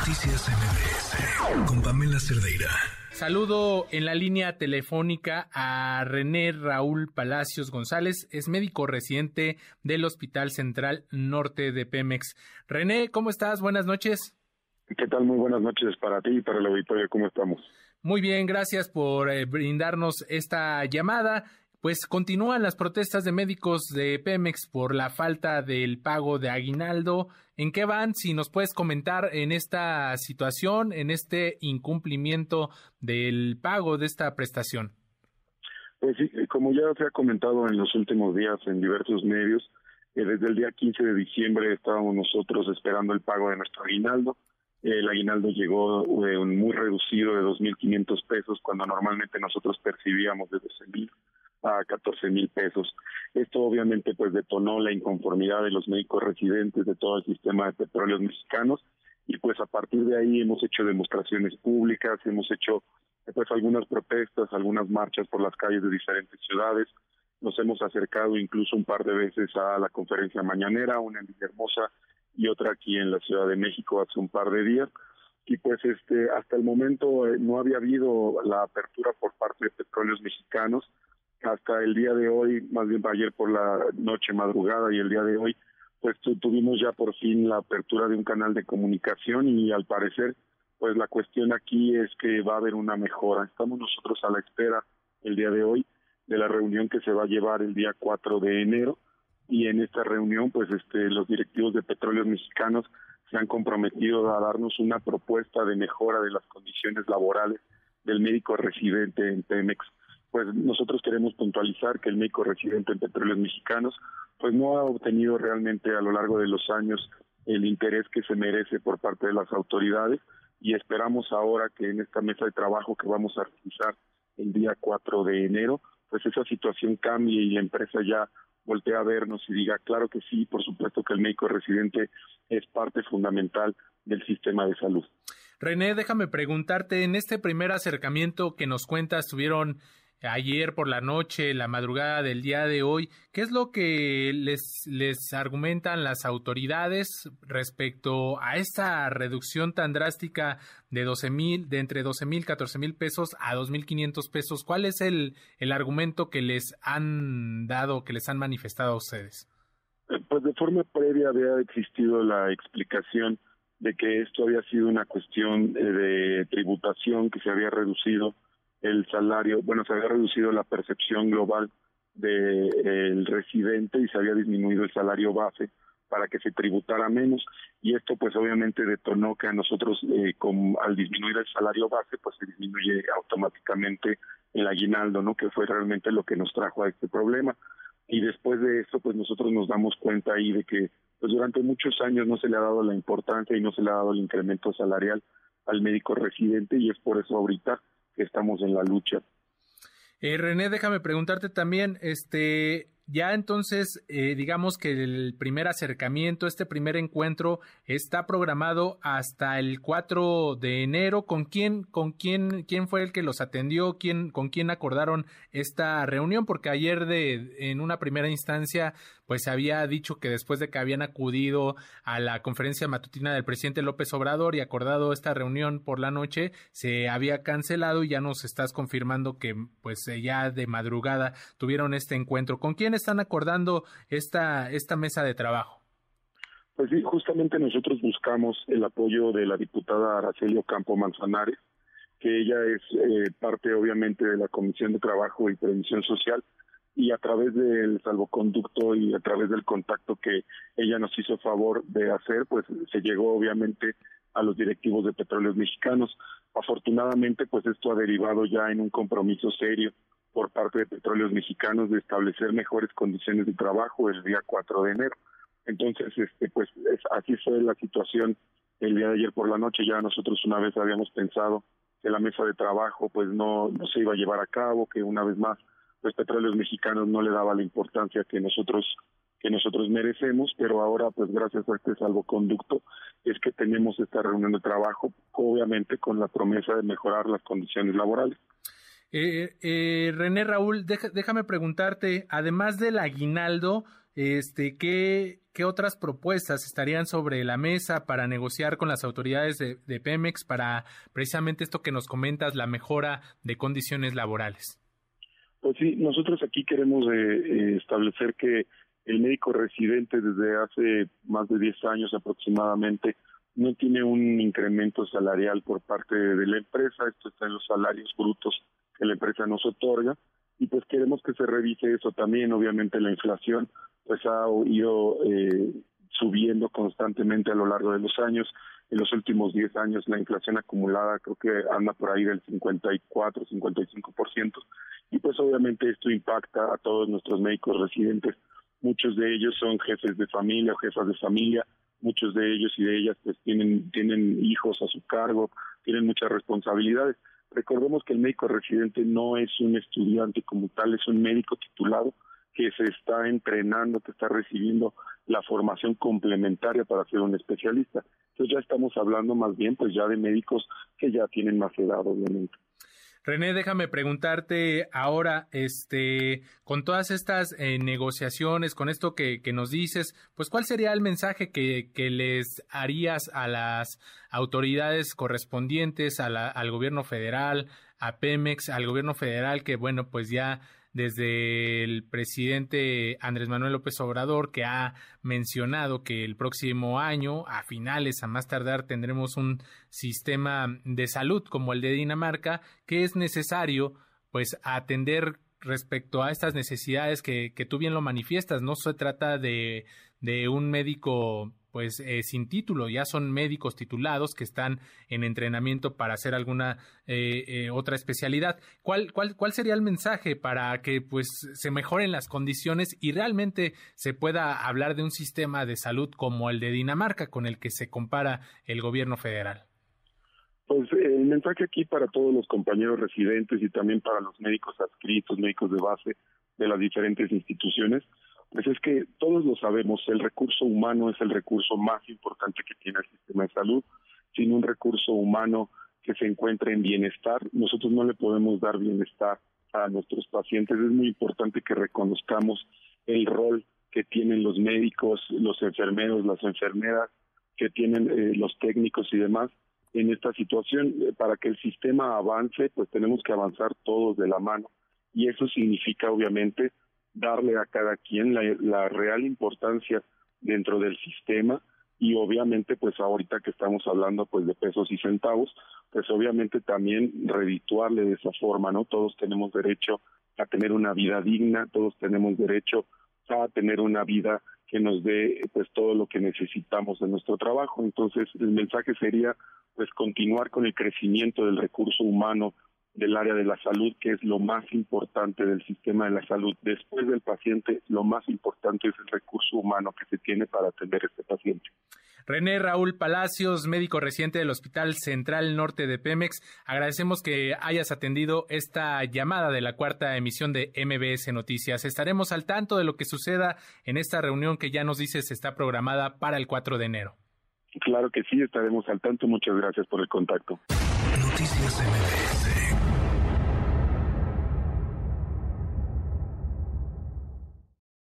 Noticias MBS con Pamela Cerdeira. Saludo en la línea telefónica a René Raúl Palacios González, es médico residente del Hospital Central Norte de Pemex. René, ¿cómo estás? Buenas noches. ¿Qué tal? Muy buenas noches para ti y para el auditorio. ¿Cómo estamos? Muy bien, gracias por eh, brindarnos esta llamada. Pues continúan las protestas de médicos de Pemex por la falta del pago de aguinaldo. ¿En qué van? Si nos puedes comentar en esta situación, en este incumplimiento del pago de esta prestación. Pues sí, como ya se ha comentado en los últimos días en diversos medios, eh, desde el día 15 de diciembre estábamos nosotros esperando el pago de nuestro aguinaldo. El aguinaldo llegó eh, muy reducido de 2.500 pesos cuando normalmente nosotros percibíamos de 12.000 a 14 mil pesos. Esto obviamente pues detonó la inconformidad de los médicos residentes de todo el sistema de petróleos mexicanos y pues a partir de ahí hemos hecho demostraciones públicas, hemos hecho pues algunas protestas, algunas marchas por las calles de diferentes ciudades, nos hemos acercado incluso un par de veces a la conferencia mañanera, una en Villahermosa y otra aquí en la Ciudad de México hace un par de días. Y pues este hasta el momento eh, no había habido la apertura por parte de petróleos mexicanos hasta el día de hoy, más bien ayer por la noche madrugada y el día de hoy, pues tuvimos ya por fin la apertura de un canal de comunicación y al parecer, pues la cuestión aquí es que va a haber una mejora. Estamos nosotros a la espera el día de hoy de la reunión que se va a llevar el día 4 de enero y en esta reunión, pues este los directivos de Petróleos Mexicanos se han comprometido a darnos una propuesta de mejora de las condiciones laborales del médico residente en Pemex pues nosotros queremos puntualizar que el médico residente en petróleos mexicanos pues no ha obtenido realmente a lo largo de los años el interés que se merece por parte de las autoridades y esperamos ahora que en esta mesa de trabajo que vamos a realizar el día 4 de enero, pues esa situación cambie y la empresa ya voltee a vernos y diga, claro que sí, por supuesto que el médico residente es parte fundamental del sistema de salud. René, déjame preguntarte, en este primer acercamiento que nos cuentas, tuvieron ayer por la noche, la madrugada del día de hoy, ¿qué es lo que les, les argumentan las autoridades respecto a esta reducción tan drástica de 12 mil, de entre 12 mil, 14 mil pesos a 2 mil 500 pesos? ¿Cuál es el, el argumento que les han dado, que les han manifestado a ustedes? Pues de forma previa había existido la explicación de que esto había sido una cuestión eh, de tributación que se había reducido el salario, bueno, se había reducido la percepción global del residente y se había disminuido el salario base para que se tributara menos y esto pues obviamente detonó que a nosotros eh, al disminuir el salario base pues se disminuye automáticamente el aguinaldo, ¿no? Que fue realmente lo que nos trajo a este problema y después de esto pues nosotros nos damos cuenta ahí de que pues durante muchos años no se le ha dado la importancia y no se le ha dado el incremento salarial al médico residente y es por eso ahorita estamos en la lucha. Eh, René, déjame preguntarte también, este, ya entonces, eh, digamos que el primer acercamiento, este primer encuentro está programado hasta el 4 de enero. ¿Con quién, con quién, quién fue el que los atendió? ¿Quién, con quién acordaron esta reunión? Porque ayer de, en una primera instancia, pues había dicho que después de que habían acudido a la conferencia matutina del presidente López Obrador y acordado esta reunión por la noche, se había cancelado y ya nos estás confirmando que, pues ya de madrugada tuvieron este encuentro. ¿Con quién están acordando esta, esta mesa de trabajo? Pues sí, justamente nosotros buscamos el apoyo de la diputada Araceli Campo Manzanares, que ella es eh, parte obviamente de la Comisión de Trabajo y Prevención Social y a través del salvoconducto y a través del contacto que ella nos hizo favor de hacer, pues se llegó obviamente a los directivos de petróleos mexicanos. Afortunadamente, pues esto ha derivado ya en un compromiso serio por parte de Petróleos Mexicanos de establecer mejores condiciones de trabajo el día 4 de enero. Entonces, este, pues así fue la situación el día de ayer por la noche. Ya nosotros una vez habíamos pensado que la mesa de trabajo pues no, no se iba a llevar a cabo, que una vez más pues Petróleos Mexicanos no le daba la importancia que nosotros que nosotros merecemos, pero ahora pues gracias a este salvoconducto es que tenemos esta reunión de trabajo, obviamente con la promesa de mejorar las condiciones laborales. Eh, eh, René Raúl, déjame preguntarte, además del aguinaldo, este, ¿qué, ¿qué otras propuestas estarían sobre la mesa para negociar con las autoridades de, Pemex para precisamente esto que nos comentas, la mejora de condiciones laborales? Pues sí, nosotros aquí queremos eh, eh, establecer que el médico residente desde hace más de 10 años aproximadamente no tiene un incremento salarial por parte de la empresa, esto está en los salarios brutos que la empresa nos otorga. Y pues queremos que se revise eso también, obviamente la inflación pues ha ido eh, subiendo constantemente a lo largo de los años, en los últimos 10 años la inflación acumulada creo que anda por ahí del 54, 55% y pues obviamente esto impacta a todos nuestros médicos residentes, muchos de ellos son jefes de familia o jefas de familia, muchos de ellos y de ellas pues tienen, tienen hijos a su cargo, tienen muchas responsabilidades. Recordemos que el médico residente no es un estudiante como tal, es un médico titulado que se está entrenando, que está recibiendo la formación complementaria para ser un especialista. Entonces ya estamos hablando más bien pues ya de médicos que ya tienen más edad, obviamente. René, déjame preguntarte ahora, este, con todas estas eh, negociaciones, con esto que, que, nos dices, pues cuál sería el mensaje que, que les harías a las autoridades correspondientes, a la, al gobierno federal, a Pemex, al gobierno federal, que bueno, pues ya desde el presidente Andrés Manuel López Obrador, que ha mencionado que el próximo año, a finales, a más tardar, tendremos un sistema de salud como el de Dinamarca, que es necesario pues atender respecto a estas necesidades que, que tú bien lo manifiestas. No se trata de, de un médico pues eh, sin título, ya son médicos titulados que están en entrenamiento para hacer alguna eh, eh, otra especialidad. ¿Cuál, cuál, ¿Cuál sería el mensaje para que pues se mejoren las condiciones y realmente se pueda hablar de un sistema de salud como el de Dinamarca con el que se compara el gobierno federal? Pues el mensaje aquí para todos los compañeros residentes y también para los médicos adscritos, médicos de base de las diferentes instituciones, pues es que todos lo sabemos, el recurso humano es el recurso más importante que tiene el sistema de salud. Sin un recurso humano que se encuentre en bienestar, nosotros no le podemos dar bienestar a nuestros pacientes. Es muy importante que reconozcamos el rol que tienen los médicos, los enfermeros, las enfermeras, que tienen eh, los técnicos y demás en esta situación. Eh, para que el sistema avance, pues tenemos que avanzar todos de la mano. Y eso significa, obviamente, darle a cada quien la, real importancia dentro del sistema y obviamente pues ahorita que estamos hablando pues de pesos y centavos pues obviamente también redituarle de esa forma no todos tenemos derecho a tener una vida digna todos tenemos derecho a tener una vida que nos dé pues todo lo que necesitamos de nuestro trabajo. Entonces el mensaje sería pues continuar con el crecimiento del recurso humano del área de la salud, que es lo más importante del sistema de la salud. Después del paciente, lo más importante es el recurso humano que se tiene para atender a este paciente. René Raúl Palacios, médico reciente del Hospital Central Norte de Pemex, agradecemos que hayas atendido esta llamada de la cuarta emisión de MBS Noticias. Estaremos al tanto de lo que suceda en esta reunión que ya nos dices está programada para el 4 de enero. Claro que sí, estaremos al tanto. Muchas gracias por el contacto. Noticias MBS